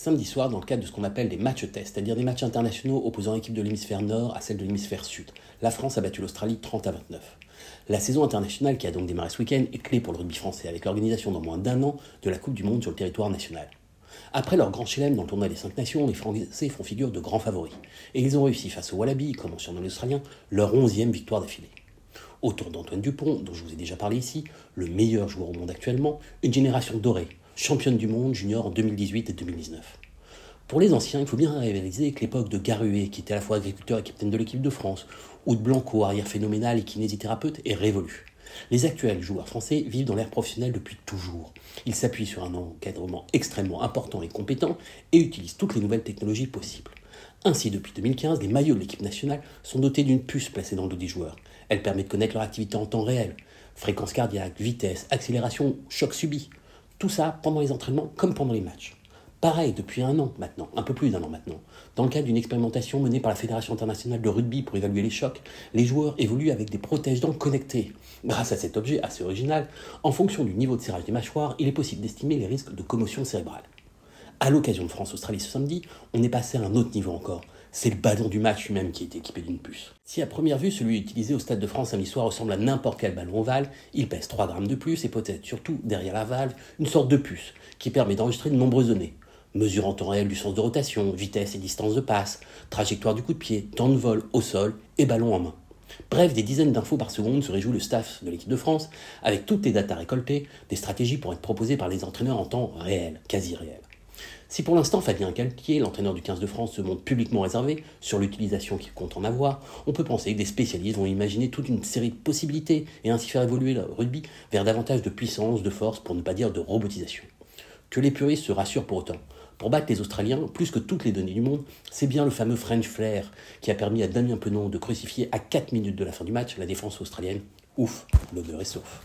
Samedi soir, dans le cadre de ce qu'on appelle des matchs tests, c'est-à-dire des matchs internationaux opposant l'équipe de l'hémisphère nord à celle de l'hémisphère sud, la France a battu l'Australie 30 à 29. La saison internationale qui a donc démarré ce week-end est clé pour le rugby français, avec l'organisation dans moins d'un an de la Coupe du Monde sur le territoire national. Après leur grand chelem dans le tournoi des 5 nations, les Français font figure de grands favoris. Et ils ont réussi face aux Wallabies, comme surnomme les Australiens, leur 11e victoire d'affilée. Autour d'Antoine Dupont, dont je vous ai déjà parlé ici, le meilleur joueur au monde actuellement, une génération dorée, championne du monde junior en 2018 et 2019. Pour les anciens, il faut bien réaliser que l'époque de Garué, qui était à la fois agriculteur et capitaine de l'équipe de France, ou de Blanco, arrière phénoménal et kinésithérapeute, est révolue. Les actuels joueurs français vivent dans l'ère professionnelle depuis toujours. Ils s'appuient sur un encadrement extrêmement important et compétent et utilisent toutes les nouvelles technologies possibles. Ainsi, depuis 2015, les maillots de l'équipe nationale sont dotés d'une puce placée dans le dos des joueurs. Elle permet de connaître leur activité en temps réel. Fréquence cardiaque, vitesse, accélération, choc subi. Tout ça pendant les entraînements comme pendant les matchs. Pareil, depuis un an maintenant, un peu plus d'un an maintenant, dans le cadre d'une expérimentation menée par la Fédération internationale de rugby pour évaluer les chocs, les joueurs évoluent avec des protège-dents connectés. Grâce à cet objet assez original, en fonction du niveau de serrage des mâchoires, il est possible d'estimer les risques de commotion cérébrale. À l'occasion de France-Australie ce samedi, on est passé à un autre niveau encore. C'est le ballon du match lui-même qui est équipé d'une puce. Si à première vue celui utilisé au Stade de France samedi soir ressemble à n'importe quel ballon ovale, il pèse 3 grammes de plus et peut-être surtout derrière la valve une sorte de puce qui permet d'enregistrer de nombreuses données. Mesure en temps réel du sens de rotation, vitesse et distance de passe, trajectoire du coup de pied, temps de vol au sol et ballon en main. Bref, des dizaines d'infos par seconde se réjouit le staff de l'équipe de France, avec toutes les datas récoltées, des stratégies pour être proposées par les entraîneurs en temps réel, quasi réel. Si pour l'instant Fabien Calquier, l'entraîneur du 15 de France, se montre publiquement réservé sur l'utilisation qu'il compte en avoir, on peut penser que des spécialistes vont imaginer toute une série de possibilités et ainsi faire évoluer le rugby vers davantage de puissance, de force, pour ne pas dire de robotisation. Que les puristes se rassurent pour autant. Pour battre les Australiens, plus que toutes les données du monde, c'est bien le fameux French Flair qui a permis à Damien Penon de crucifier à 4 minutes de la fin du match la défense australienne. Ouf, l'honneur est sauf.